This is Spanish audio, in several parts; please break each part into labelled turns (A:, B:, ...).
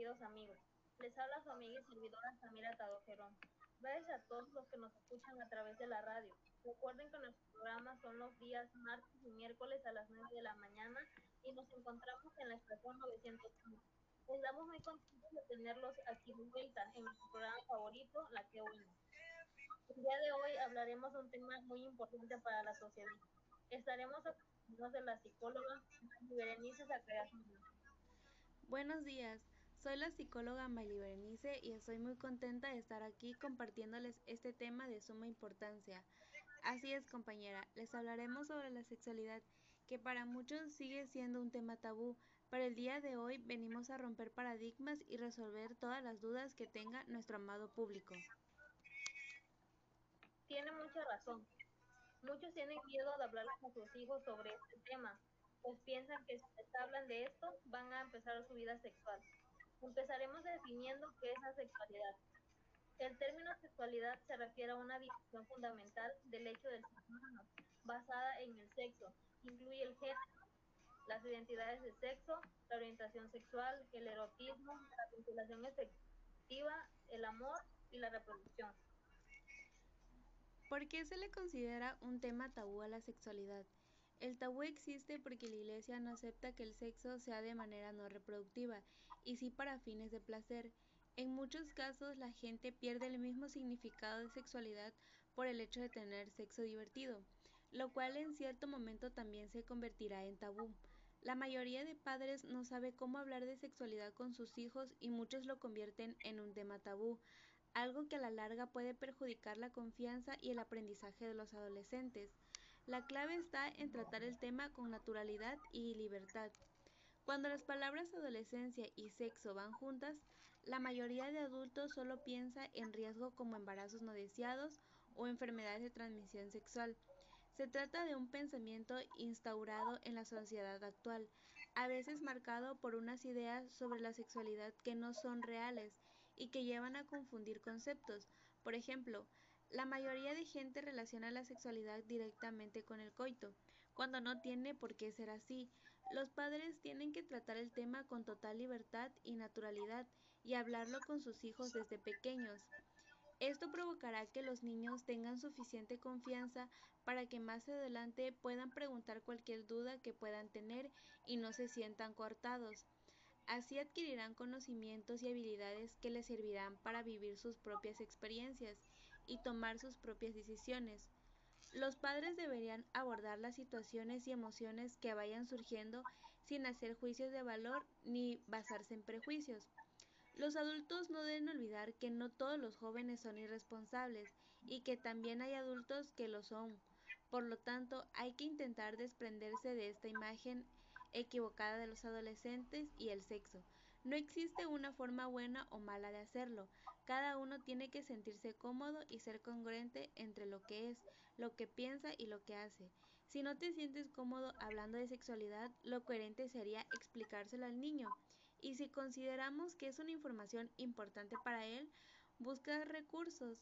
A: queridos amigos. Les habla su amiga y servidora Samira Tadojerón. Gracias a todos los que nos escuchan a través de la radio. Recuerden que nuestros programas son los días martes y miércoles a las 9 de la mañana y nos encontramos en la estación 901. Estamos muy contentos de tenerlos aquí de vuelta en nuestro programa favorito, La Que Bueno. El día de hoy hablaremos de un tema muy importante para la sociedad. Estaremos acompañados de la psicóloga Berenice Zacarías
B: Buenos días, soy la psicóloga Mayli Berenice y estoy muy contenta de estar aquí compartiéndoles este tema de suma importancia. Así es, compañera, les hablaremos sobre la sexualidad, que para muchos sigue siendo un tema tabú, pero el día de hoy venimos a romper paradigmas y resolver todas las dudas que tenga nuestro amado público.
A: Tiene mucha razón. Muchos tienen miedo de hablar con sus hijos sobre este tema, pues piensan que si les hablan de esto van a empezar su vida sexual. Empezaremos definiendo qué es la sexualidad. El término sexualidad se refiere a una división fundamental del hecho del ser humano, basada en el sexo. Incluye el género, las identidades de sexo, la orientación sexual, el erotismo, la vinculación efectiva, el amor y la reproducción.
B: ¿Por qué se le considera un tema tabú a la sexualidad? El tabú existe porque la Iglesia no acepta que el sexo sea de manera no reproductiva y sí para fines de placer. En muchos casos la gente pierde el mismo significado de sexualidad por el hecho de tener sexo divertido, lo cual en cierto momento también se convertirá en tabú. La mayoría de padres no sabe cómo hablar de sexualidad con sus hijos y muchos lo convierten en un tema tabú, algo que a la larga puede perjudicar la confianza y el aprendizaje de los adolescentes. La clave está en tratar el tema con naturalidad y libertad. Cuando las palabras adolescencia y sexo van juntas, la mayoría de adultos solo piensa en riesgo como embarazos no deseados o enfermedades de transmisión sexual. Se trata de un pensamiento instaurado en la sociedad actual, a veces marcado por unas ideas sobre la sexualidad que no son reales y que llevan a confundir conceptos. Por ejemplo, la mayoría de gente relaciona la sexualidad directamente con el coito, cuando no tiene por qué ser así. Los padres tienen que tratar el tema con total libertad y naturalidad y hablarlo con sus hijos desde pequeños. Esto provocará que los niños tengan suficiente confianza para que más adelante puedan preguntar cualquier duda que puedan tener y no se sientan cortados. Así adquirirán conocimientos y habilidades que les servirán para vivir sus propias experiencias y tomar sus propias decisiones. Los padres deberían abordar las situaciones y emociones que vayan surgiendo sin hacer juicios de valor ni basarse en prejuicios. Los adultos no deben olvidar que no todos los jóvenes son irresponsables y que también hay adultos que lo son. Por lo tanto, hay que intentar desprenderse de esta imagen equivocada de los adolescentes y el sexo. No existe una forma buena o mala de hacerlo. Cada uno tiene que sentirse cómodo y ser congruente entre lo que es, lo que piensa y lo que hace. Si no te sientes cómodo hablando de sexualidad, lo coherente sería explicárselo al niño. Y si consideramos que es una información importante para él, busca recursos,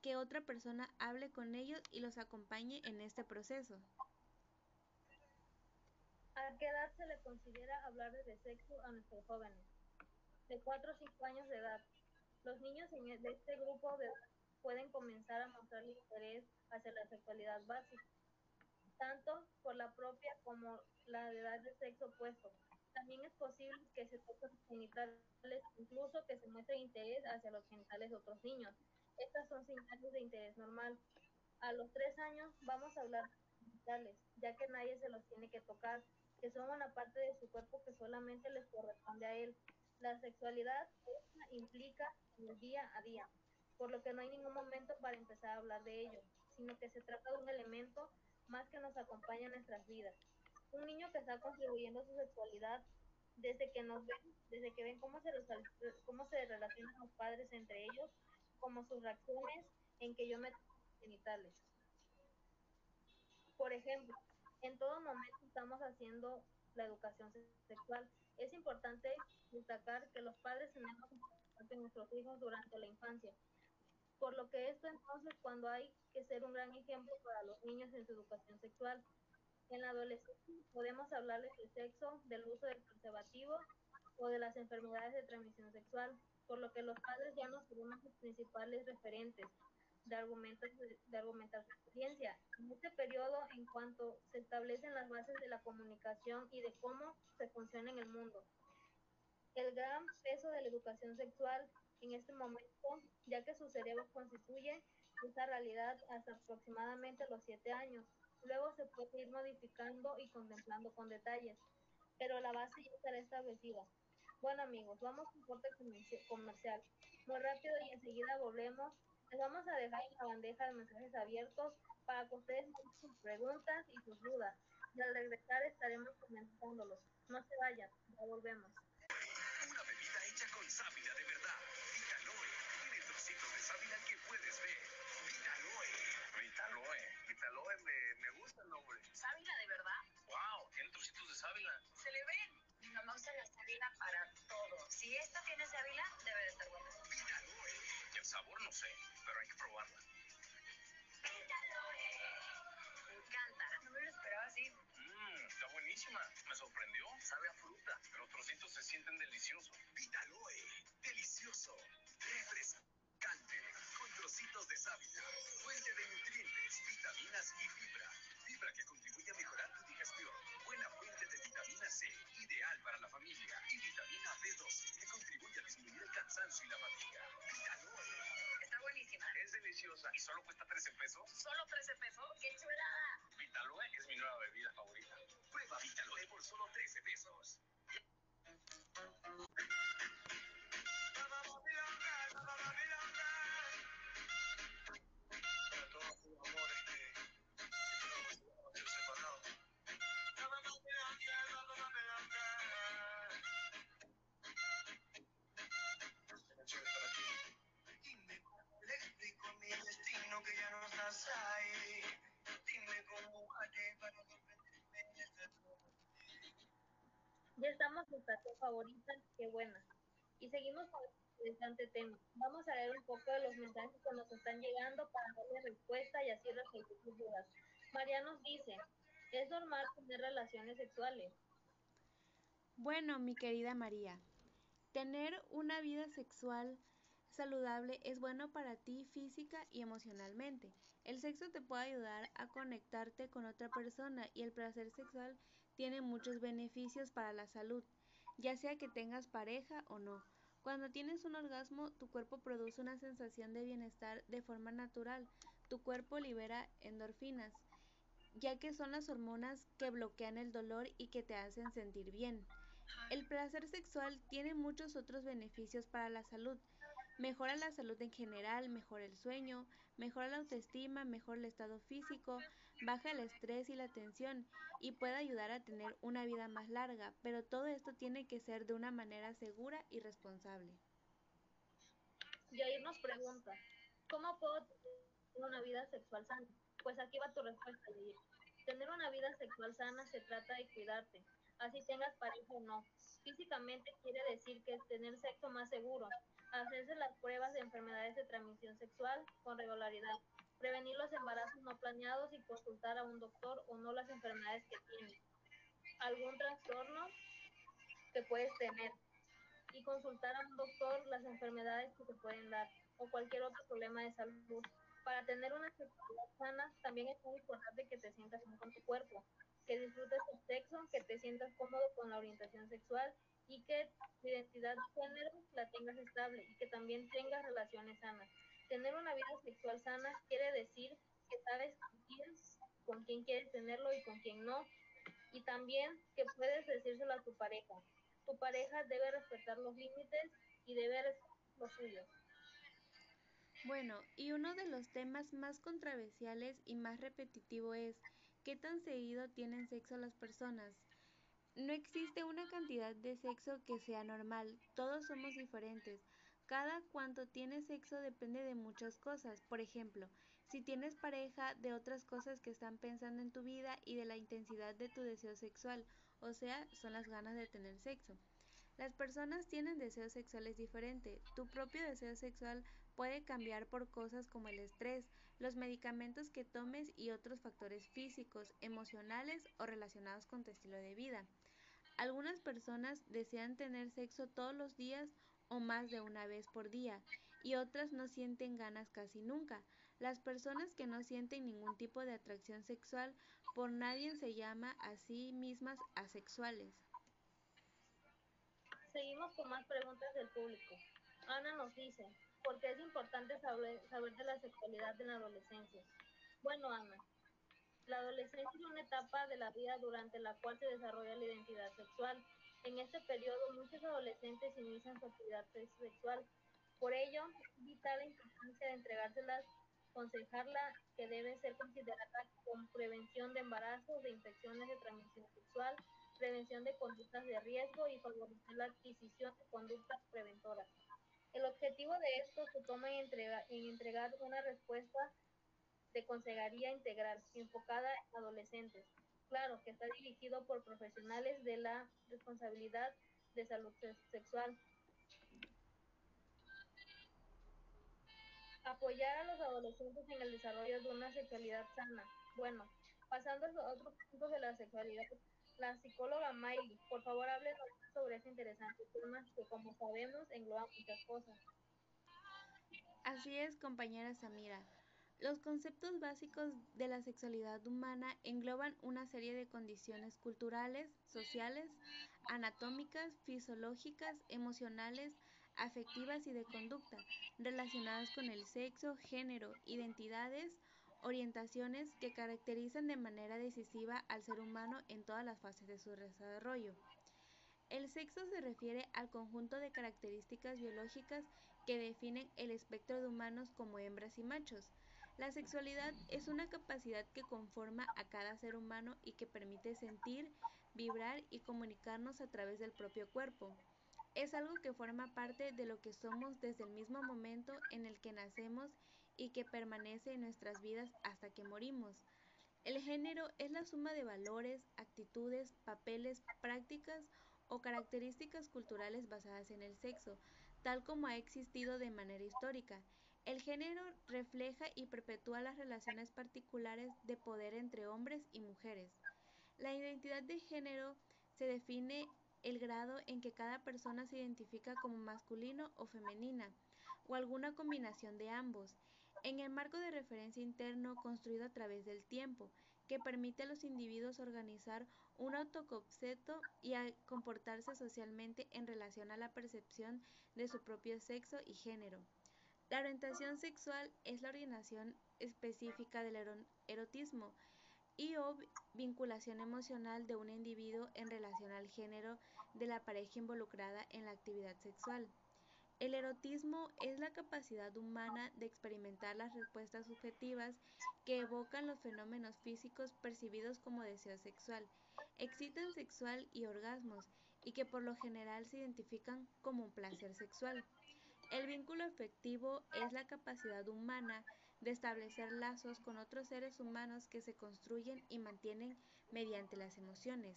B: que otra persona hable con ellos y los acompañe en este proceso.
A: ¿A qué edad se le considera hablar de sexo a nuestros jóvenes? De 4 o 5 años de edad. Los niños e, de este grupo de pueden comenzar a mostrar interés hacia la sexualidad básica, tanto por la propia como la edad de sexo opuesto. También es posible que se toquen genitales, incluso que se muestre interés hacia los genitales de otros niños. Estas son señales de interés normal. A los 3 años vamos a hablar de genitales, ya que nadie se los tiene que tocar que son una parte de su cuerpo que solamente les corresponde a él. La sexualidad implica en el día a día, por lo que no hay ningún momento para empezar a hablar de ello, sino que se trata de un elemento más que nos acompaña en nuestras vidas. Un niño que está contribuyendo a su sexualidad desde que nos ven, desde que ven cómo se, cómo se relacionan los padres entre ellos, como sus reacciones en que yo me genitales. Por ejemplo, en todo momento estamos haciendo la educación sexual. Es importante destacar que los padres tenemos que nuestros hijos durante la infancia. Por lo que esto entonces cuando hay que ser un gran ejemplo para los niños en su educación sexual. En la adolescencia podemos hablarles del sexo, del uso del preservativo o de las enfermedades de transmisión sexual, por lo que los padres ya no son los principales referentes de argumentos de argumentar su experiencia. En este periodo, en cuanto se establecen las bases de la comunicación y de cómo se funciona en el mundo. El gran peso de la educación sexual en este momento, ya que su cerebro constituye esa realidad hasta aproximadamente los siete años. Luego se puede ir modificando y contemplando con detalles, pero la base ya estará establecida. Bueno amigos, vamos un corte comercial. Muy rápido y enseguida volvemos les vamos a dejar una bandeja de mensajes abiertos para que ustedes sus preguntas y sus dudas. Y al regresar estaremos comentándolos. No se vayan, ya volvemos.
C: Sábila.
D: Se le ven. Mi mamá usa la sábila para todo. Si esta tiene sábila, debe de estar buena.
C: Vitaloe.
E: El sabor no sé, pero hay que probarla.
D: Me encanta. No me lo esperaba así.
E: Mmm, está buenísima. Me sorprendió. Sabe a fruta. Los trocitos se sienten deliciosos.
C: Vitaloe. Delicioso. Refrescante. Con trocitos de sábila. Fuente de nutrientes, vitaminas y fibra. Fibra que contribuye a mejorar tu digestión. Buena fuente de vitamina C. Ideal para la familia. Y vitamina B12 que contribuye a disminuir el cansancio y la fatiga. Vitaloe.
D: Está buenísima.
E: Es deliciosa y solo cuesta 13 pesos.
D: ¿Solo 13 pesos? ¡Qué chulada!
E: Vitaloe es mi nueva bebida favorita.
C: Prueba Vitaloe por solo 13 pesos.
F: Ya
A: estamos en estación favorita, qué buena. Y seguimos con este interesante tema. Vamos a leer un poco de los mensajes que nos están llegando para darle respuesta y así resolver sus dudas. María nos dice, ¿es normal tener relaciones sexuales?
B: Bueno, mi querida María, tener una vida sexual saludable es bueno para ti física y emocionalmente. El sexo te puede ayudar a conectarte con otra persona y el placer sexual tiene muchos beneficios para la salud, ya sea que tengas pareja o no. Cuando tienes un orgasmo, tu cuerpo produce una sensación de bienestar de forma natural. Tu cuerpo libera endorfinas, ya que son las hormonas que bloquean el dolor y que te hacen sentir bien. El placer sexual tiene muchos otros beneficios para la salud. Mejora la salud en general, mejora el sueño, mejora la autoestima, mejora el estado físico, baja el estrés y la tensión y puede ayudar a tener una vida más larga, pero todo esto tiene que ser de una manera segura y responsable.
A: Yair nos pregunta, ¿cómo puedo tener una vida sexual sana? Pues aquí va tu respuesta, Yair. Tener una vida sexual sana se trata de cuidarte, así tengas pareja o no. Físicamente quiere decir que es tener sexo más seguro, hacerse las pruebas de enfermedades de transmisión sexual con regularidad, prevenir los embarazos no planeados y consultar a un doctor o no las enfermedades que tienes, algún trastorno que puedes tener y consultar a un doctor las enfermedades que se pueden dar o cualquier otro problema de salud. Para tener una sexualidad sana, también es muy importante que te sientas bien con tu cuerpo, que disfrutes tu sexo, que te sientas cómodo con la orientación sexual y que tu identidad de género la tengas estable y que también tengas relaciones sanas. Tener una vida sexual sana quiere decir que sabes con quién, con quieres tenerlo y con quién no. Y también que puedes decírselo a tu pareja. Tu pareja debe respetar los límites y debe respetar los suyos.
B: Bueno, y uno de los temas más controversiales y más repetitivo es ¿qué tan seguido tienen sexo las personas? No existe una cantidad de sexo que sea normal, todos somos diferentes. Cada cuanto tienes sexo depende de muchas cosas. Por ejemplo, si tienes pareja, de otras cosas que están pensando en tu vida y de la intensidad de tu deseo sexual, o sea, son las ganas de tener sexo. Las personas tienen deseos sexuales diferentes. Tu propio deseo sexual puede cambiar por cosas como el estrés, los medicamentos que tomes y otros factores físicos, emocionales o relacionados con tu estilo de vida. Algunas personas desean tener sexo todos los días o más de una vez por día y otras no sienten ganas casi nunca. Las personas que no sienten ningún tipo de atracción sexual por nadie se llama a sí mismas asexuales.
A: Seguimos con más preguntas del público. Ana nos dice, ¿por qué es importante saber, saber de la sexualidad en la adolescencia? Bueno, Ana, la adolescencia es una etapa de la vida durante la cual se desarrolla la identidad sexual. En este periodo, muchos adolescentes inician su actividad sexual. Por ello, vital la importancia de entregárselas, aconsejarla que debe ser considerada con prevención de embarazos, de infecciones de transmisión sexual, prevención de conductas de riesgo y favorecer la adquisición de conductas preventoras. El objetivo de esto se toma en, entrega, en entregar una respuesta de consejería integral enfocada en adolescentes. Claro que está dirigido por profesionales de la responsabilidad de salud sexual. Apoyar a los adolescentes en el desarrollo de una sexualidad sana. Bueno, pasando a otros puntos de la sexualidad, la psicóloga Miley, por favor hable sobre este interesante tema que como sabemos engloba muchas cosas.
B: Así es, compañera Samira. Los conceptos básicos de la sexualidad humana engloban una serie de condiciones culturales, sociales, anatómicas, fisiológicas, emocionales, afectivas y de conducta, relacionadas con el sexo, género, identidades, orientaciones que caracterizan de manera decisiva al ser humano en todas las fases de su desarrollo. El sexo se refiere al conjunto de características biológicas que definen el espectro de humanos como hembras y machos. La sexualidad es una capacidad que conforma a cada ser humano y que permite sentir, vibrar y comunicarnos a través del propio cuerpo. Es algo que forma parte de lo que somos desde el mismo momento en el que nacemos y que permanece en nuestras vidas hasta que morimos. El género es la suma de valores, actitudes, papeles, prácticas o características culturales basadas en el sexo, tal como ha existido de manera histórica. El género refleja y perpetúa las relaciones particulares de poder entre hombres y mujeres. La identidad de género se define el grado en que cada persona se identifica como masculino o femenina, o alguna combinación de ambos, en el marco de referencia interno construido a través del tiempo, que permite a los individuos organizar un autoconcepto y comportarse socialmente en relación a la percepción de su propio sexo y género. La orientación sexual es la orientación específica del erotismo y o vinculación emocional de un individuo en relación al género de la pareja involucrada en la actividad sexual. El erotismo es la capacidad humana de experimentar las respuestas subjetivas que evocan los fenómenos físicos percibidos como deseo sexual, exciten sexual y orgasmos, y que por lo general se identifican como un placer sexual. El vínculo afectivo es la capacidad humana de establecer lazos con otros seres humanos que se construyen y mantienen mediante las emociones.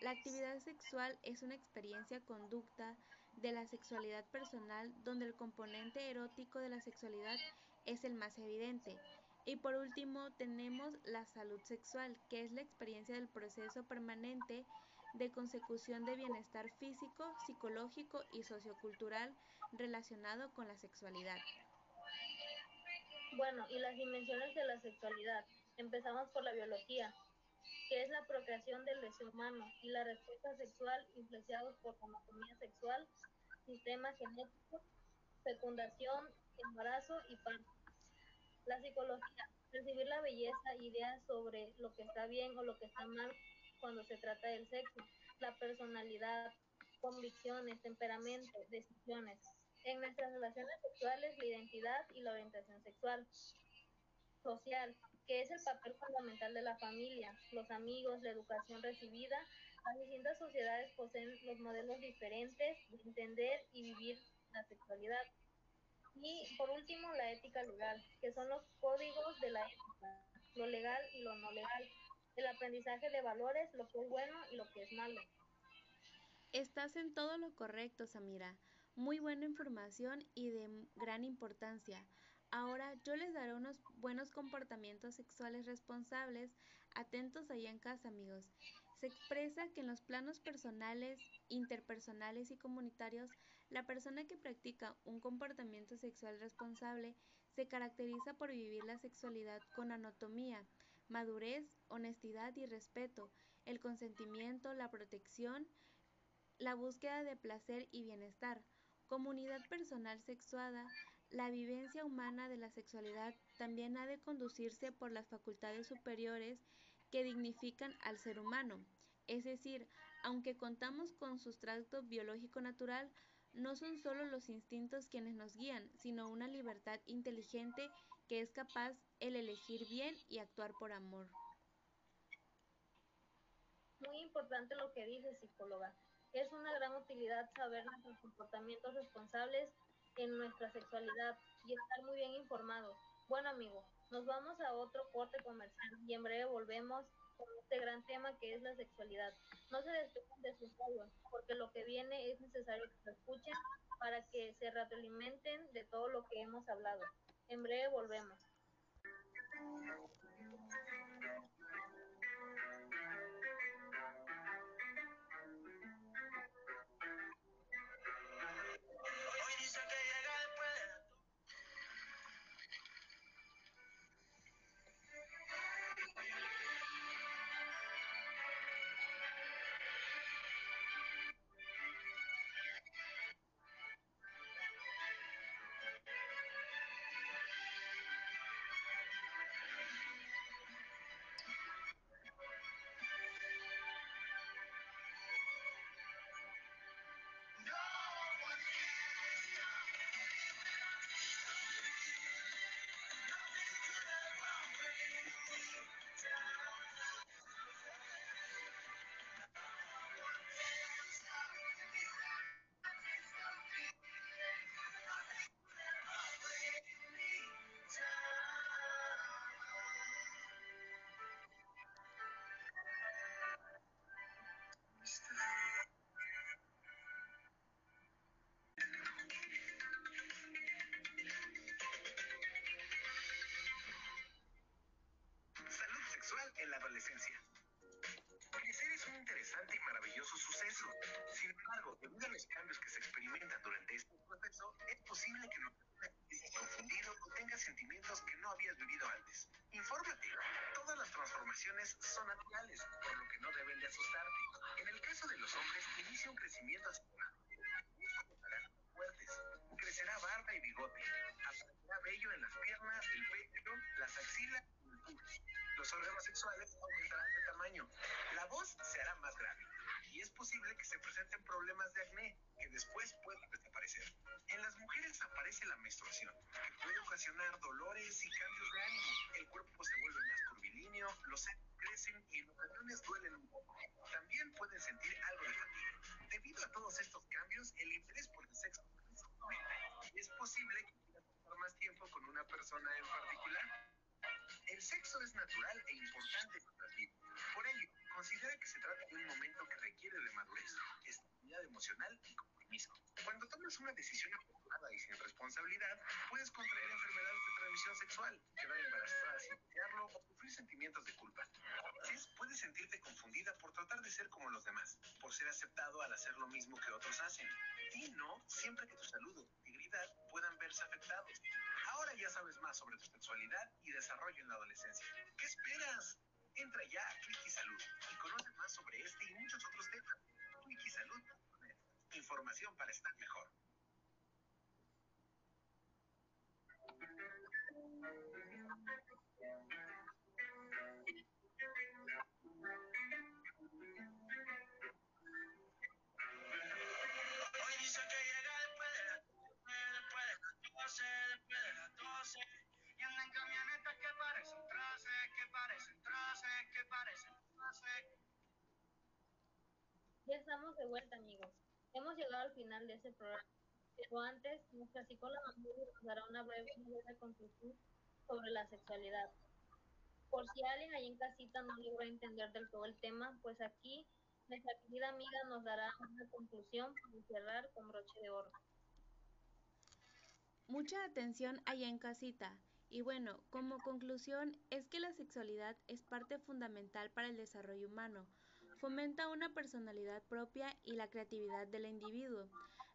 B: La actividad sexual es una experiencia conducta de la sexualidad personal donde el componente erótico de la sexualidad es el más evidente. Y por último tenemos la salud sexual, que es la experiencia del proceso permanente de consecución de bienestar físico, psicológico y sociocultural relacionado con la sexualidad.
A: Bueno, y las dimensiones de la sexualidad. Empezamos por la biología, que es la procreación del deseo humano y la respuesta sexual influenciados por anatomía sexual, sistema genético, fecundación, embarazo y parto. La psicología, recibir la belleza, ideas sobre lo que está bien o lo que está mal cuando se trata del sexo, la personalidad, convicciones, temperamento, decisiones. En nuestras relaciones sexuales, la identidad y la orientación sexual. Social, que es el papel fundamental de la familia, los amigos, la educación recibida. Las distintas sociedades poseen los modelos diferentes de entender y vivir la sexualidad. Y por último, la ética legal, que son los códigos de la ética, lo legal y lo no legal, el aprendizaje de valores, lo que es bueno y lo que es malo.
B: Estás en todo lo correcto, Samira. Muy buena información y de gran importancia. Ahora yo les daré unos buenos comportamientos sexuales responsables. Atentos allá en casa, amigos. Se expresa que en los planos personales, interpersonales y comunitarios, la persona que practica un comportamiento sexual responsable se caracteriza por vivir la sexualidad con anatomía, madurez, honestidad y respeto, el consentimiento, la protección, la búsqueda de placer y bienestar, comunidad personal sexuada, la vivencia humana de la sexualidad también ha de conducirse por las facultades superiores que dignifican al ser humano. Es decir, aunque contamos con sustrato biológico natural, no son solo los instintos quienes nos guían, sino una libertad inteligente que es capaz el elegir bien y actuar por amor.
A: Muy importante lo que dice psicóloga. Es una gran utilidad saber nuestros comportamientos responsables en nuestra sexualidad y estar muy bien informados. Bueno, amigo, nos vamos a otro corte comercial y en breve volvemos con este gran tema que es la sexualidad. No se despeguen de sus radios, porque lo que viene es necesario que se escuchen para que se retroalimenten de todo lo que hemos hablado. En breve volvemos.
C: Debido a los cambios que se experimentan durante este proceso, es posible que no estés confundido o tengas sentimientos que no habías vivido antes. Infórmate. Todas las transformaciones son naturales, por lo que no deben de asustarte. En el caso de los hombres, inicia un crecimiento fuertes. Crecerá barba y bigote. Aparecerá vello en las piernas, el pecho, las axilas y el pubis. Los órganos sexuales aumentarán de tamaño. La voz se hará más grave. Y es posible que se presenten problemas de acné que después pueden desaparecer. En las mujeres aparece la menstruación, que puede ocasionar dolores y cambios de ánimo. El cuerpo se vuelve más curvilíneo, los crecen y en ocasiones duelen un poco. También pueden sentir algo de fatiga. Debido a todos estos cambios, el interés por el sexo aumenta. Es posible que quieras pasar más tiempo con una persona en particular. El sexo es natural e importante nuestras vidas. Por ello, considera que se trata de un momento que requiere de madurez, estabilidad emocional y compromiso. Cuando tomas una decisión apresurada y sin responsabilidad, puedes contraer enfermedades de transmisión sexual, quedar embarazada sin desearlo o sufrir sentimientos de culpa. A veces puedes sentirte tratar de ser como los demás, por ser aceptado al hacer lo mismo que otros hacen. Di no siempre que tu salud o tu integridad puedan verse afectados. Ahora ya sabes más sobre tu sexualidad y desarrollo en la adolescencia. ¿Qué esperas? Entra ya a Wikisalud y conoce más sobre este y muchos otros temas. Wikisalud.net. Información para estar mejor.
A: Ya estamos de vuelta, amigos. Hemos llegado al final de este programa. Pero antes, nuestra psicóloga nos dará una breve, conclusión sobre la sexualidad. Por si alguien ahí en casita no logró entender del todo el tema, pues aquí nuestra querida amiga nos dará una conclusión para cerrar con broche de oro.
B: Mucha atención allá en casita. Y bueno, como conclusión es que la sexualidad es parte fundamental para el desarrollo humano. Fomenta una personalidad propia y la creatividad del individuo.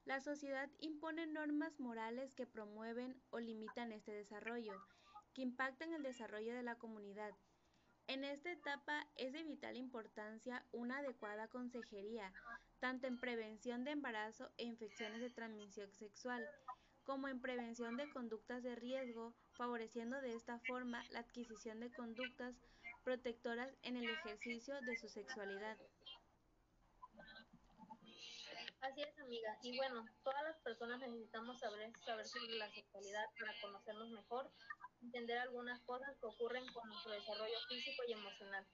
B: La sociedad impone normas morales que promueven o limitan este desarrollo, que impactan el desarrollo de la comunidad. En esta etapa es de vital importancia una adecuada consejería, tanto en prevención de embarazo e infecciones de transmisión sexual, como en prevención de conductas de riesgo, favoreciendo de esta forma la adquisición de conductas protectoras en el ejercicio de su sexualidad.
A: Así es, amiga. Y bueno, todas las personas necesitamos saber, saber sobre la sexualidad para conocernos mejor, entender algunas cosas que ocurren con nuestro desarrollo físico y emocional.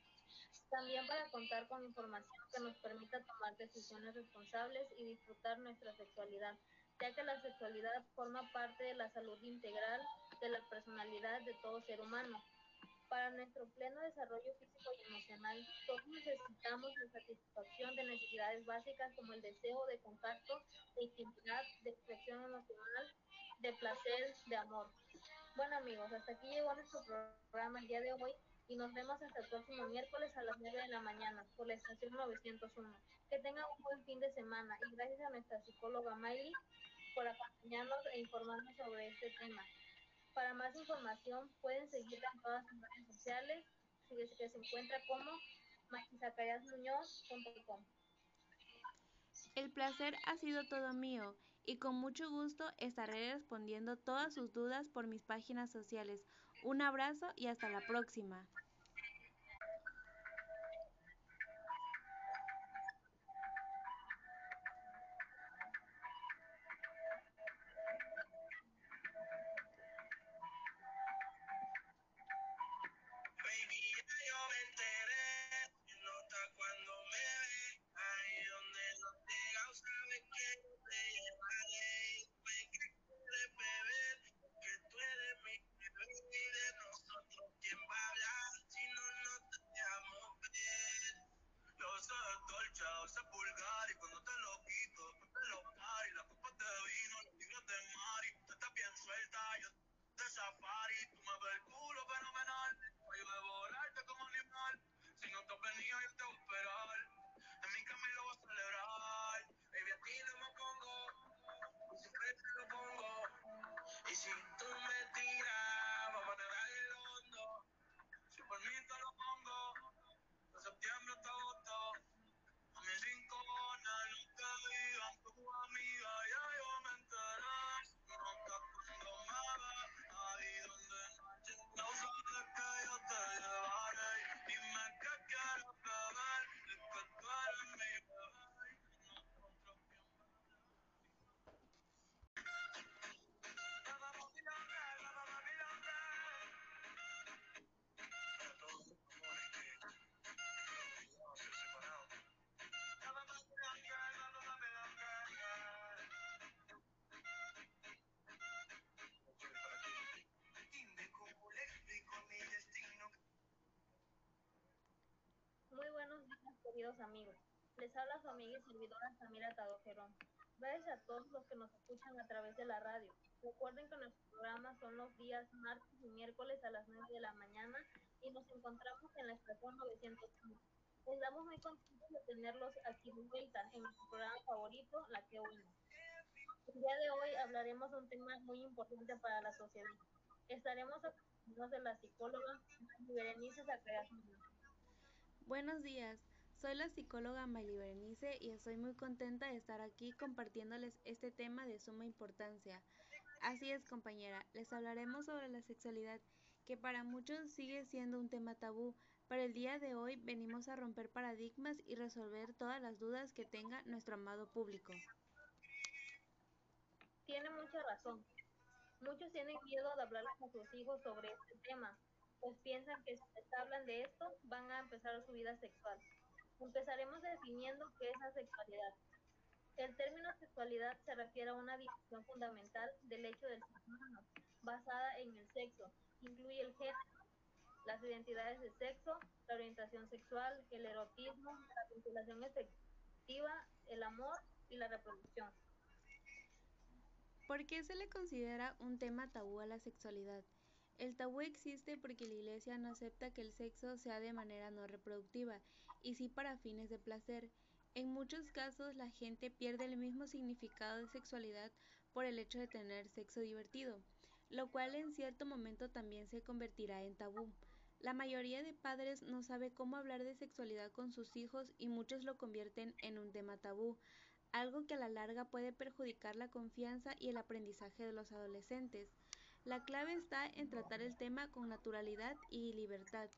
A: También para contar con información que nos permita tomar decisiones responsables y disfrutar nuestra sexualidad, ya que la sexualidad forma parte de la salud integral de la personalidad de todo ser humano. Para nuestro pleno desarrollo físico y emocional, todos necesitamos la satisfacción de necesidades básicas como el deseo de contacto, de intimidad, de expresión emocional, de placer, de amor. Bueno amigos, hasta aquí llegó nuestro programa el día de hoy y nos vemos hasta el próximo miércoles a las 9 de la mañana por la estación 901. Que tengan un buen fin de semana y gracias a nuestra psicóloga Miley por acompañarnos e informarnos sobre este tema. Para más información pueden seguirla en todas sus redes sociales, que se encuentra como maquizacayasmuñoz.com.
B: El placer ha sido todo mío y con mucho gusto estaré respondiendo todas sus dudas por mis páginas sociales. Un abrazo y hasta la próxima.
A: Queridos amigos. Les habla su amiga y servidora Samira Tadojerón. Gracias a todos los que nos escuchan a través de la radio. Recuerden que nuestros programas son los días martes y miércoles a las 9 de la mañana y nos encontramos en la estación 901. Les damos muy contentos de tenerlos aquí de vuelta en nuestro programa favorito, La Que Buena. El día de hoy hablaremos de un tema muy importante para la sociedad. Estaremos acompañados de la psicóloga Berenice Muñoz.
B: Buenos días, soy la psicóloga Mayli Berenice y estoy muy contenta de estar aquí compartiéndoles este tema de suma importancia. Así es, compañera, les hablaremos sobre la sexualidad, que para muchos sigue siendo un tema tabú, pero el día de hoy venimos a romper paradigmas y resolver todas las dudas que tenga nuestro amado público.
A: Tiene mucha razón. Muchos tienen miedo de hablarles a sus hijos sobre este tema, pues piensan que si les hablan de esto van a empezar su vida sexual. Empezaremos definiendo qué es la sexualidad. El término sexualidad se refiere a una división fundamental del hecho del ser humano, basada en el sexo. Incluye el género, las identidades de sexo, la orientación sexual, el erotismo, la vinculación efectiva, el amor y la reproducción.
B: ¿Por qué se le considera un tema tabú a la sexualidad? El tabú existe porque la Iglesia no acepta que el sexo sea de manera no reproductiva y sí para fines de placer. En muchos casos la gente pierde el mismo significado de sexualidad por el hecho de tener sexo divertido, lo cual en cierto momento también se convertirá en tabú. La mayoría de padres no sabe cómo hablar de sexualidad con sus hijos y muchos lo convierten en un tema tabú, algo que a la larga puede perjudicar la confianza y el aprendizaje de los adolescentes. La clave está en tratar el tema con naturalidad y libertad.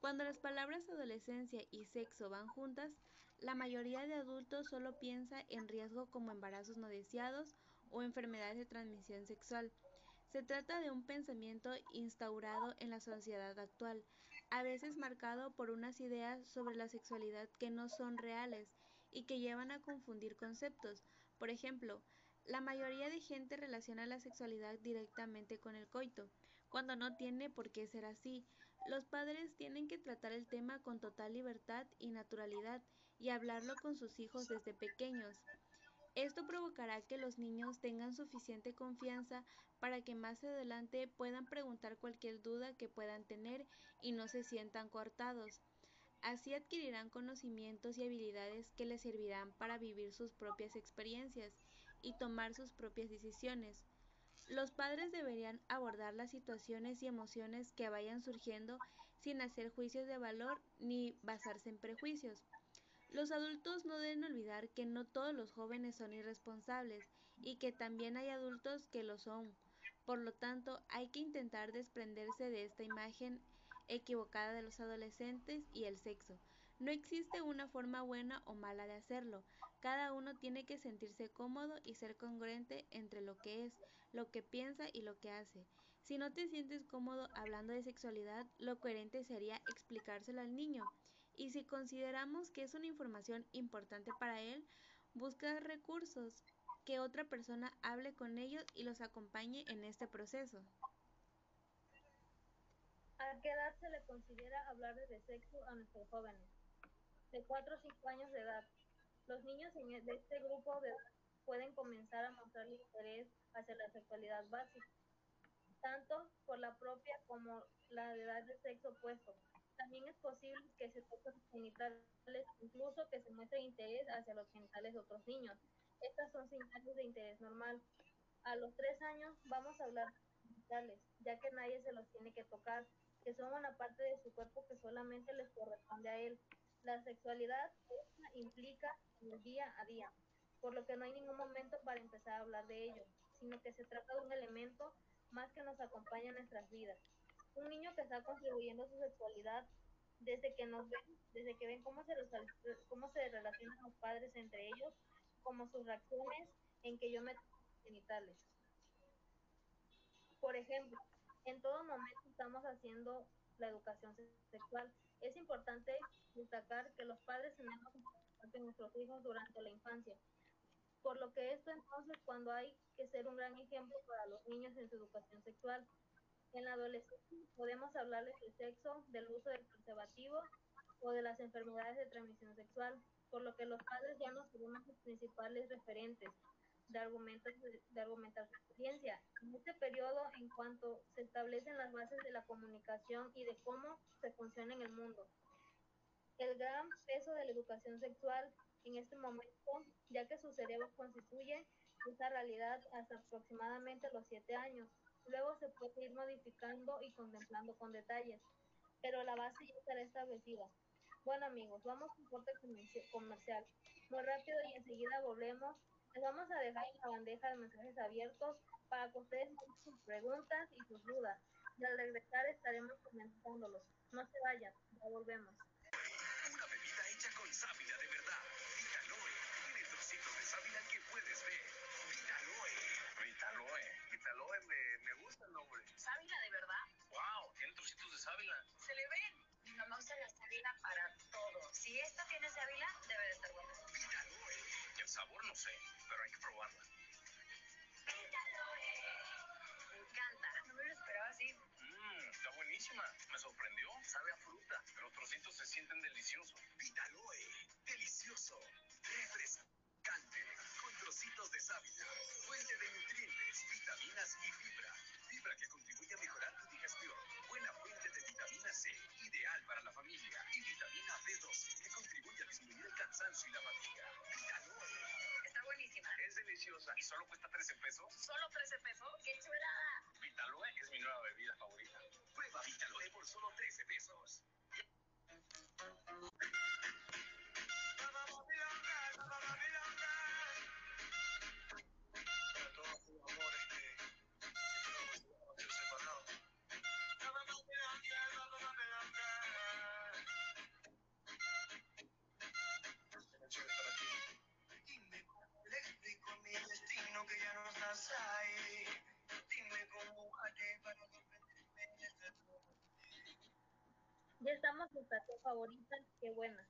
B: Cuando las palabras adolescencia y sexo van juntas, la mayoría de adultos solo piensa en riesgo como embarazos no deseados o enfermedades de transmisión sexual. Se trata de un pensamiento instaurado en la sociedad actual, a veces marcado por unas ideas sobre la sexualidad que no son reales y que llevan a confundir conceptos. Por ejemplo, la mayoría de gente relaciona la sexualidad directamente con el coito, cuando no tiene por qué ser así. Los padres tienen que tratar el tema con total libertad y naturalidad y hablarlo con sus hijos desde pequeños. Esto provocará que los niños tengan suficiente confianza para que más adelante puedan preguntar cualquier duda que puedan tener y no se sientan cortados. Así adquirirán conocimientos y habilidades que les servirán para vivir sus propias experiencias y tomar sus propias decisiones. Los padres deberían abordar las situaciones y emociones que vayan surgiendo sin hacer juicios de valor ni basarse en prejuicios. Los adultos no deben olvidar que no todos los jóvenes son irresponsables y que también hay adultos que lo son. Por lo tanto, hay que intentar desprenderse de esta imagen equivocada de los adolescentes y el sexo. No existe una forma buena o mala de hacerlo. Cada uno tiene que sentirse cómodo y ser congruente entre lo que es, lo que piensa y lo que hace. Si no te sientes cómodo hablando de sexualidad, lo coherente sería explicárselo al niño. Y si consideramos que es una información importante para él, busca recursos, que otra persona hable con ellos y los acompañe en este proceso.
A: ¿A qué edad se le considera hablar de sexo a nuestros jóvenes? De 4 o 5 años de edad. Los niños e, de este grupo de pueden comenzar a mostrar interés hacia la sexualidad básica, tanto por la propia como la edad de sexo opuesto. También es posible que se toquen genitales, incluso que se muestre interés hacia los genitales de otros niños. Estas son señales de interés normal. A los 3 años vamos a hablar de genitales, ya que nadie se los tiene que tocar que son una parte de su cuerpo que solamente les corresponde a él. La sexualidad implica el día a día, por lo que no hay ningún momento para empezar a hablar de ello, sino que se trata de un elemento más que nos acompaña en nuestras vidas. Un niño que está contribuyendo a su sexualidad desde que nos ven, desde que ven cómo se, cómo se relacionan los padres entre ellos, como sus reacciones en que yo me genitales. Por ejemplo, en todo momento estamos haciendo la educación sexual. Es importante destacar que los padres tenemos en nuestros hijos durante la infancia, por lo que esto entonces cuando hay que ser un gran ejemplo para los niños en su educación sexual. En la adolescencia podemos hablarles del sexo, del uso del preservativo o de las enfermedades de transmisión sexual, por lo que los padres ya no serán los principales referentes, de, argumentos, de argumentar su. En este periodo, en cuanto se establecen las bases de la comunicación y de cómo se funciona en el mundo. El gran peso de la educación sexual en este momento, ya que su cerebro constituye esa realidad hasta aproximadamente los siete años. Luego se puede ir modificando y contemplando con detalles, pero la base ya estará establecida. Bueno amigos, vamos a un corte comercial. Muy rápido y enseguida volvemos les vamos a dejar en la bandeja de mensajes abiertos para que ustedes manden sus preguntas y sus dudas. Y al regresar estaremos comentándolos. No se vayan, ya volvemos.
C: Una bebida hecha con sábila de verdad. Vitaloe. Tiene trocitos de sábila que puedes ver. Vitaloe.
E: Vitaloe. Vitaloe me, me gusta el nombre.
D: ¿Sábila de verdad?
E: ¡Wow! Tiene trocitos de sábila.
D: Se le ven. Mi mamá usa la sábila para todo. Si esta tiene sábila, debe de estar buena.
E: Sabor no sé, pero hay que probarla.
D: Me encanta. No me lo esperaba así.
E: Mmm, está buenísima. Me sorprendió. Sabe a fruta. Los trocitos se sienten deliciosos.
C: Vitaloe. Delicioso. Refrescante. Con trocitos de sábila. Fuente de nutrientes nutrientes, vitaminas y fibra. Fibra que contribuye a mejorar tu digestión. Buena fuente de vitamina C, ideal para la familia. Y vitamina B12 que contribuye a disminuir el cansancio y la fatiga. Vitaloe.
D: Buenísima.
E: Es deliciosa y solo cuesta 13 pesos.
D: ¿Solo 13 pesos? ¡Qué chulada!
E: Vitaloe es mi nueva bebida favorita.
C: Prueba Vitaloe por solo 13 pesos.
G: Ya
A: estamos en estación favorita, qué buena.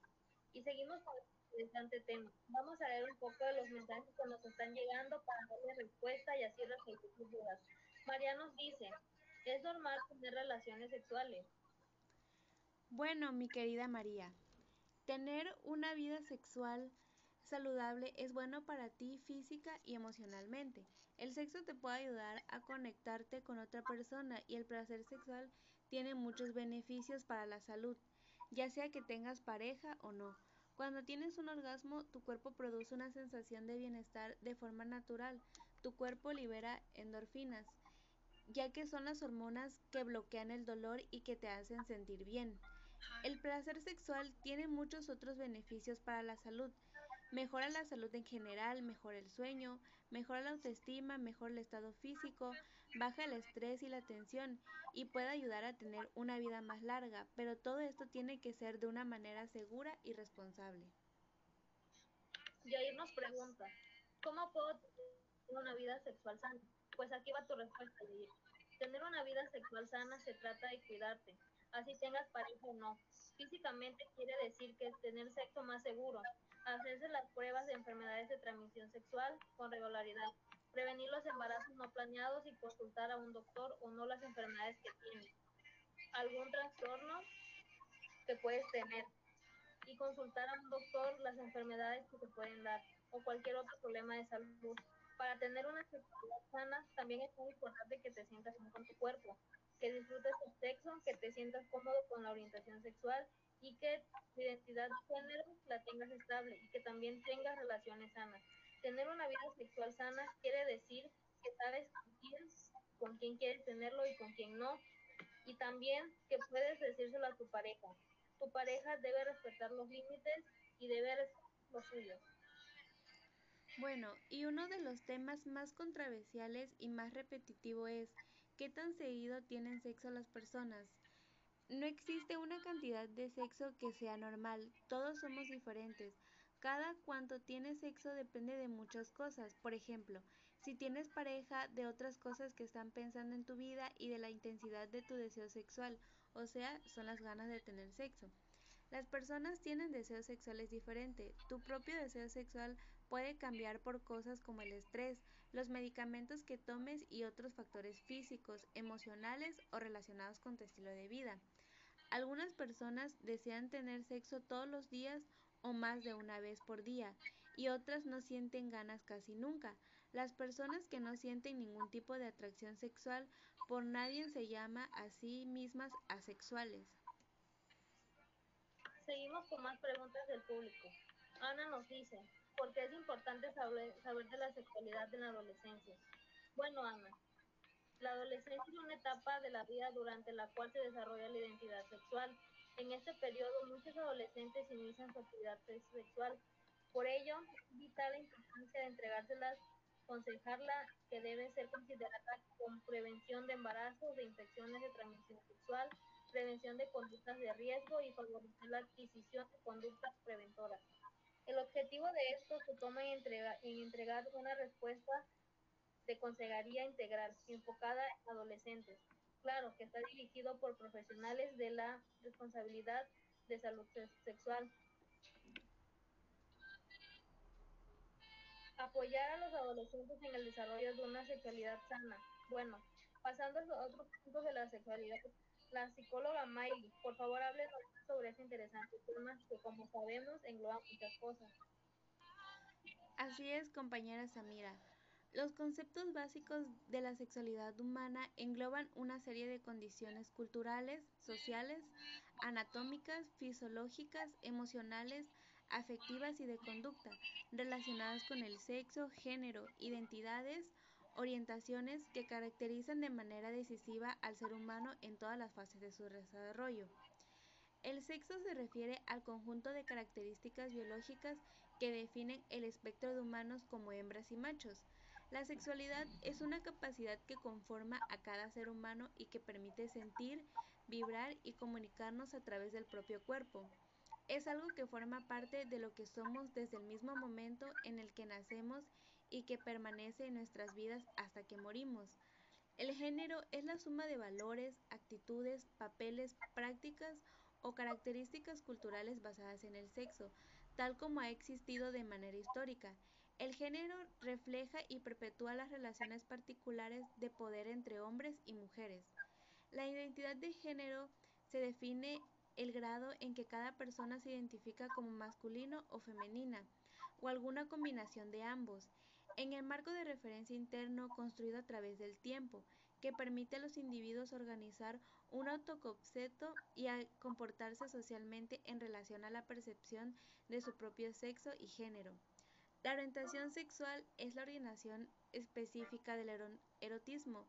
A: Y seguimos con este interesante tema. Vamos a leer un poco de los mensajes que nos están llegando para darle respuesta y así resolver sus dudas. María nos dice, es normal tener relaciones sexuales.
B: Bueno, mi querida María, tener una vida sexual saludable es bueno para ti física y emocionalmente. El sexo te puede ayudar a conectarte con otra persona y el placer sexual tiene muchos beneficios para la salud, ya sea que tengas pareja o no. Cuando tienes un orgasmo, tu cuerpo produce una sensación de bienestar de forma natural. Tu cuerpo libera endorfinas, ya que son las hormonas que bloquean el dolor y que te hacen sentir bien. El placer sexual tiene muchos otros beneficios para la salud. Mejora la salud en general, mejora el sueño, mejora la autoestima, mejora el estado físico, baja el estrés y la tensión y puede ayudar a tener una vida más larga, pero todo esto tiene que ser de una manera segura y responsable.
A: Yair nos pregunta, ¿cómo puedo tener una vida sexual sana? Pues aquí va tu respuesta, Yair. Tener una vida sexual sana se trata de cuidarte, así tengas pareja o no. Físicamente quiere decir que es tener sexo más seguro, hacerse las pruebas de enfermedades de transmisión sexual con regularidad, prevenir los embarazos no planeados y consultar a un doctor o no las enfermedades que tienes, algún trastorno que puedes tener y consultar a un doctor las enfermedades que te pueden dar o cualquier otro problema de salud. Para tener una sexualidad sana también es muy importante que te sientas bien con tu cuerpo, que disfrutes tu sexo, que te sientas cómodo con la orientación sexual y que tu identidad de género la tengas estable y que también tengas relaciones sanas. Tener una vida sexual sana quiere decir que sabes con quién, con quién quieres tenerlo y con quién no. Y también que puedes decírselo a tu pareja. Tu pareja debe respetar los límites y debe respetar los suyos.
B: Bueno, y uno de los temas más controversiales y más repetitivo es ¿qué tan seguido tienen sexo las personas? No existe una cantidad de sexo que sea normal, todos somos diferentes. Cada cuanto tienes sexo depende de muchas cosas. Por ejemplo, si tienes pareja, de otras cosas que están pensando en tu vida y de la intensidad de tu deseo sexual, o sea, son las ganas de tener sexo. Las personas tienen deseos sexuales diferentes. Tu propio deseo sexual puede cambiar por cosas como el estrés, los medicamentos que tomes y otros factores físicos, emocionales o relacionados con tu estilo de vida. Algunas personas desean tener sexo todos los días o más de una vez por día y otras no sienten ganas casi nunca. Las personas que no sienten ningún tipo de atracción sexual por nadie se llama a sí mismas asexuales.
A: Seguimos con más preguntas del público. Ana nos dice, ¿por qué es importante saber, saber de la sexualidad en la adolescencia? Bueno, Ana, la adolescencia es una etapa de la vida durante la cual se desarrolla la identidad sexual. En este periodo muchos adolescentes inician su actividad sexual. Por ello, vital la importancia de entregárselas, aconsejarla que debe ser considerada con prevención de embarazos, de infecciones de transmisión sexual, prevención de conductas de riesgo y favorecer la adquisición de conductas preventoras. El objetivo de esto se toma en, entrega, en entregar una respuesta de consejería integral enfocada en adolescentes. Claro que está dirigido por profesionales de la responsabilidad de salud sexual. Apoyar a los adolescentes en el desarrollo de una sexualidad sana. Bueno, pasando a otros puntos de la sexualidad, la psicóloga Miley, por favor, háblenos sobre este interesante tema que, como sabemos, engloba muchas cosas.
B: Así es, compañera Samira. Los conceptos básicos de la sexualidad humana engloban una serie de condiciones culturales, sociales, anatómicas, fisiológicas, emocionales, afectivas y de conducta, relacionadas con el sexo, género, identidades, orientaciones que caracterizan de manera decisiva al ser humano en todas las fases de su desarrollo. El sexo se refiere al conjunto de características biológicas que definen el espectro de humanos como hembras y machos. La sexualidad es una capacidad que conforma a cada ser humano y que permite sentir, vibrar y comunicarnos a través del propio cuerpo. Es algo que forma parte de lo que somos desde el mismo momento en el que nacemos y que permanece en nuestras vidas hasta que morimos. El género es la suma de valores, actitudes, papeles, prácticas o características culturales basadas en el sexo, tal como ha existido de manera histórica. El género refleja y perpetúa las relaciones particulares de poder entre hombres y mujeres. La identidad de género se define el grado en que cada persona se identifica como masculino o femenina, o alguna combinación de ambos, en el marco de referencia interno construido a través del tiempo, que permite a los individuos organizar un autoconcepto y comportarse socialmente en relación a la percepción de su propio sexo y género. La orientación sexual es la orientación específica del erotismo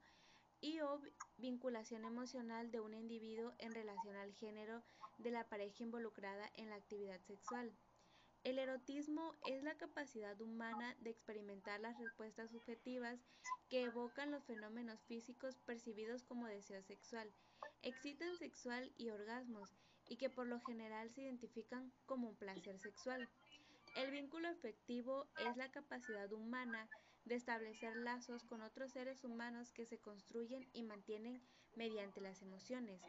B: y o vinculación emocional de un individuo en relación al género de la pareja involucrada en la actividad sexual. El erotismo es la capacidad humana de experimentar las respuestas subjetivas que evocan los fenómenos físicos percibidos como deseo sexual, exciten sexual y orgasmos, y que por lo general se identifican como un placer sexual. El vínculo afectivo es la capacidad humana de establecer lazos con otros seres humanos que se construyen y mantienen mediante las emociones.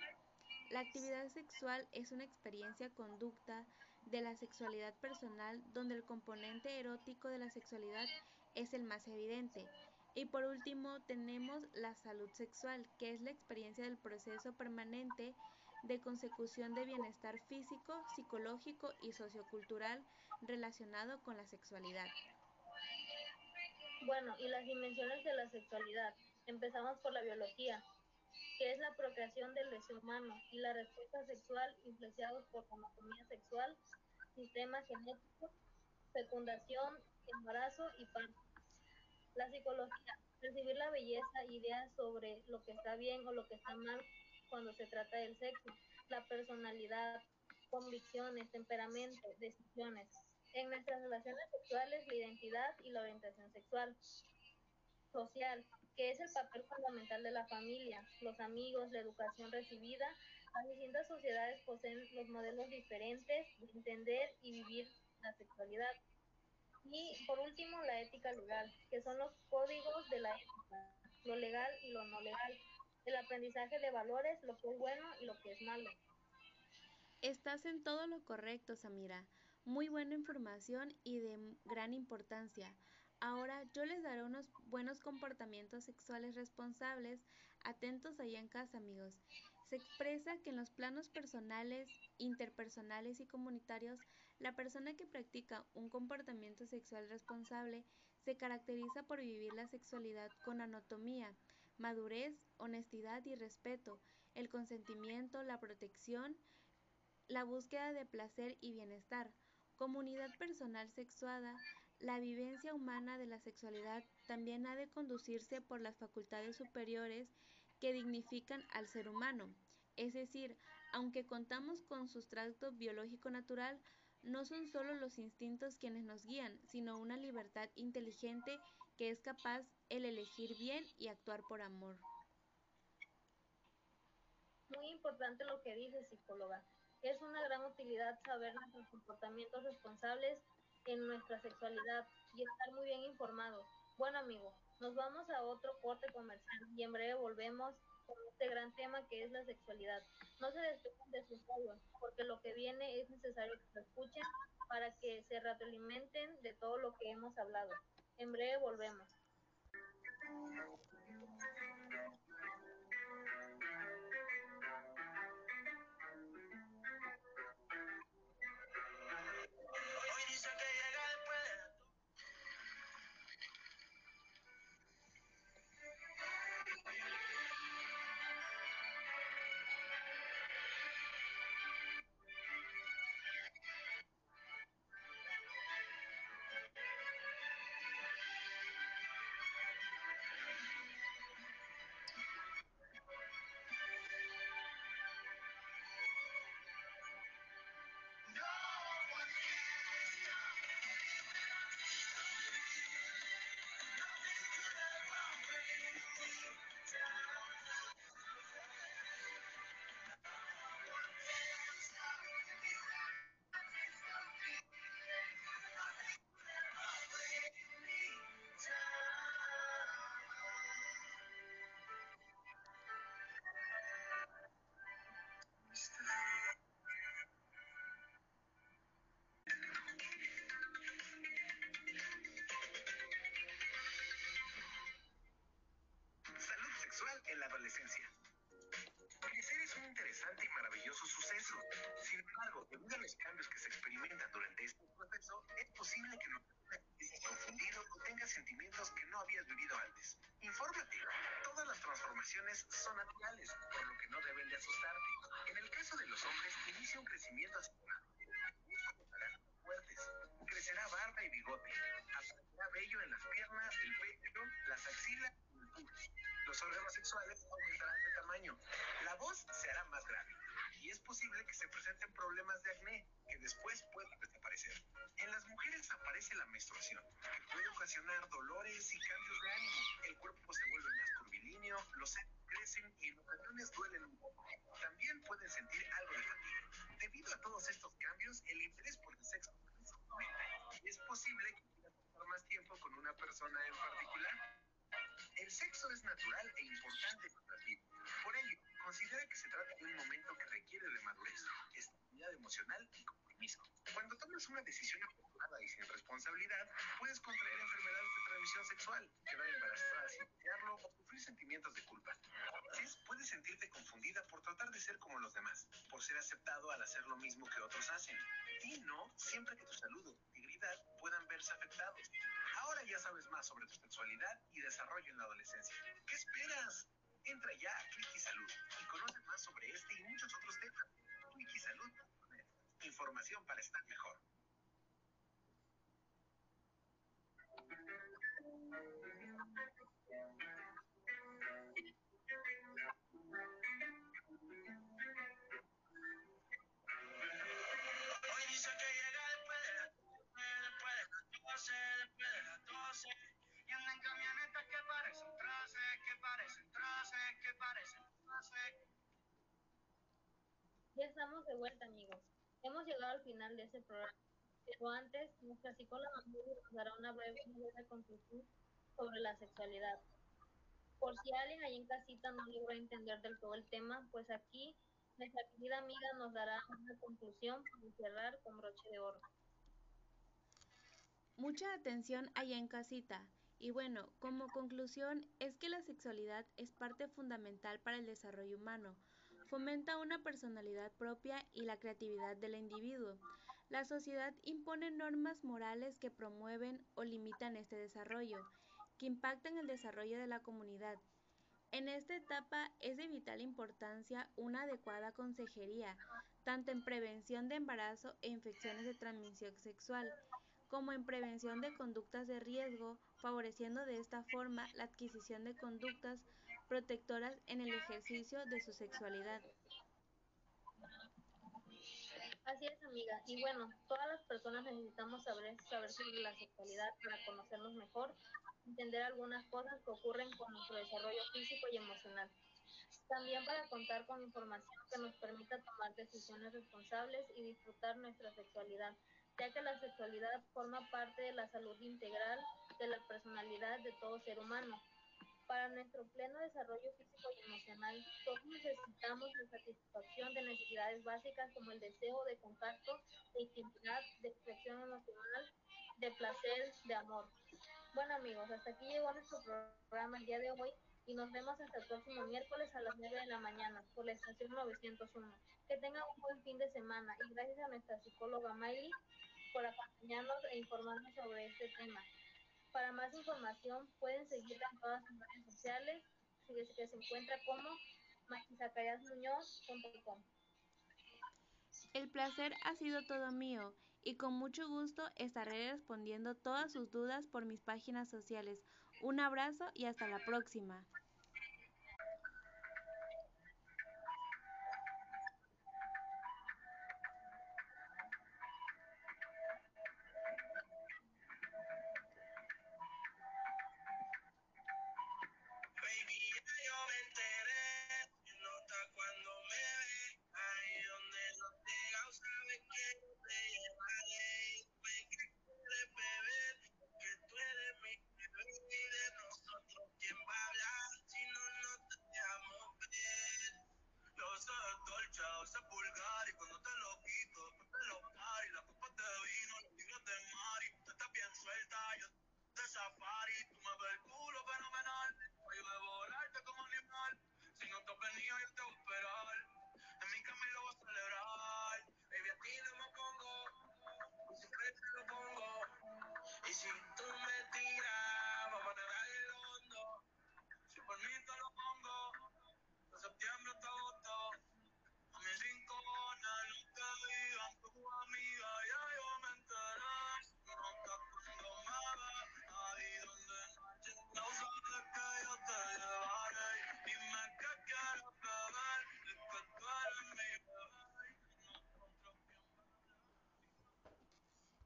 B: La actividad sexual es una experiencia conducta de la sexualidad personal donde el componente erótico de la sexualidad es el más evidente. Y por último tenemos la salud sexual, que es la experiencia del proceso permanente de consecución de bienestar físico, psicológico y sociocultural relacionado con la sexualidad.
A: Bueno, y las dimensiones de la sexualidad. Empezamos por la biología, que es la procreación del deseo humano y la respuesta sexual influenciados por anatomía sexual, sistema genético, fecundación, embarazo y parto. La psicología, recibir la belleza, ideas sobre lo que está bien o lo que está mal cuando se trata del sexo, la personalidad, convicciones, temperamento, decisiones. En nuestras relaciones sexuales, la identidad y la orientación sexual. Social, que es el papel fundamental de la familia, los amigos, la educación recibida. Las distintas sociedades poseen los modelos diferentes de entender y vivir la sexualidad. Y por último, la ética legal, que son los códigos de la ética, lo legal y lo no legal, el aprendizaje de valores, lo que es bueno y lo que es malo.
B: Estás en todo lo correcto, Samira. Muy buena información y de gran importancia. Ahora yo les daré unos buenos comportamientos sexuales responsables. Atentos allá en casa, amigos. Se expresa que en los planos personales, interpersonales y comunitarios, la persona que practica un comportamiento sexual responsable se caracteriza por vivir la sexualidad con anatomía, madurez, honestidad y respeto, el consentimiento, la protección, la búsqueda de placer y bienestar, comunidad personal sexuada, la vivencia humana de la sexualidad también ha de conducirse por las facultades superiores que dignifican al ser humano. Es decir, aunque contamos con sustrato biológico natural, no son solo los instintos quienes nos guían, sino una libertad inteligente que es capaz el elegir bien y actuar por amor.
A: Muy importante lo que dice psicóloga. Es una gran utilidad saber nuestros comportamientos responsables en nuestra sexualidad y estar muy bien informados. Bueno, amigo, nos vamos a otro corte comercial y en breve volvemos con este gran tema que es la sexualidad. No se despeguen de sus radios, porque lo que viene es necesario que se escuchen para que se retroalimenten de todo lo que hemos hablado. En breve volvemos.
C: Los órganos sexuales aumentarán de tamaño. La voz se hará más grave. Y es posible que se presenten problemas de acné, que después pueden desaparecer. En las mujeres aparece la menstruación, que puede ocasionar dolores y cambios de ánimo. El cuerpo se vuelve más curvilíneo, los crecen y en ocasiones duelen un poco. También pueden sentir algo de fatiga. Debido a todos estos cambios, el interés por el sexo aumenta. Es posible que quieras pasar más tiempo con una persona en particular. El sexo es natural e importante en nuestras vidas. Por ello, considera que se trata de un momento que requiere de madurez, estabilidad emocional y compromiso. Cuando tomas una decisión apresurada y sin responsabilidad, puedes contraer enfermedades de transmisión sexual, quedar embarazada sin desearlo o sufrir sentimientos de culpa. A veces puedes sentirte confundida por tratar de ser como los demás, por ser aceptado al hacer lo mismo que otros hacen. Y no siempre que tu salud integridad puedan verse afectados. Ahora ya sabes más sobre tu sexualidad y desarrollo en la adolescencia. ¿Qué esperas? Entra ya a Wikisalud y conoce más sobre este y muchos otros temas. Wikisalud.net. Información para estar mejor.
A: Ya estamos de vuelta, amigos. Hemos llegado al final de este programa. Pero antes, nuestra psicóloga nos dará una breve, conclusión sobre la sexualidad. Por si alguien ahí en casita no logró entender del todo el tema, pues aquí nuestra querida amiga nos dará una conclusión para cerrar con broche de oro.
B: Mucha atención allá en casita. Y bueno, como conclusión es que la sexualidad es parte fundamental para el desarrollo humano. Fomenta una personalidad propia y la creatividad del individuo. La sociedad impone normas morales que promueven o limitan este desarrollo, que impactan el desarrollo de la comunidad. En esta etapa es de vital importancia una adecuada consejería, tanto en prevención de embarazo e infecciones de transmisión sexual, como en prevención de conductas de riesgo, favoreciendo de esta forma la adquisición de conductas protectoras en el ejercicio de su sexualidad.
A: Así es, amiga. Y bueno, todas las personas necesitamos saber, saber sobre la sexualidad para conocernos mejor, entender algunas cosas que ocurren con nuestro desarrollo físico y emocional. También para contar con información que nos permita tomar decisiones responsables y disfrutar nuestra sexualidad, ya que la sexualidad forma parte de la salud integral de la personalidad de todo ser humano. Para nuestro pleno desarrollo físico y emocional, todos necesitamos la satisfacción de necesidades básicas como el deseo de contacto, de intimidad, de expresión emocional, de placer, de amor. Bueno amigos, hasta aquí llegó nuestro programa el día de hoy y nos vemos hasta el próximo miércoles a las 9 de la mañana por la estación 901. Que tengan un buen fin de semana y gracias a nuestra psicóloga Miley por acompañarnos e informarnos sobre este tema. Para más información pueden seguirla en todas sus redes sociales, que se encuentra como maquizacariasmuñoz.com.
B: El placer ha sido todo mío y con mucho gusto estaré respondiendo todas sus dudas por mis páginas sociales. Un abrazo y hasta la próxima.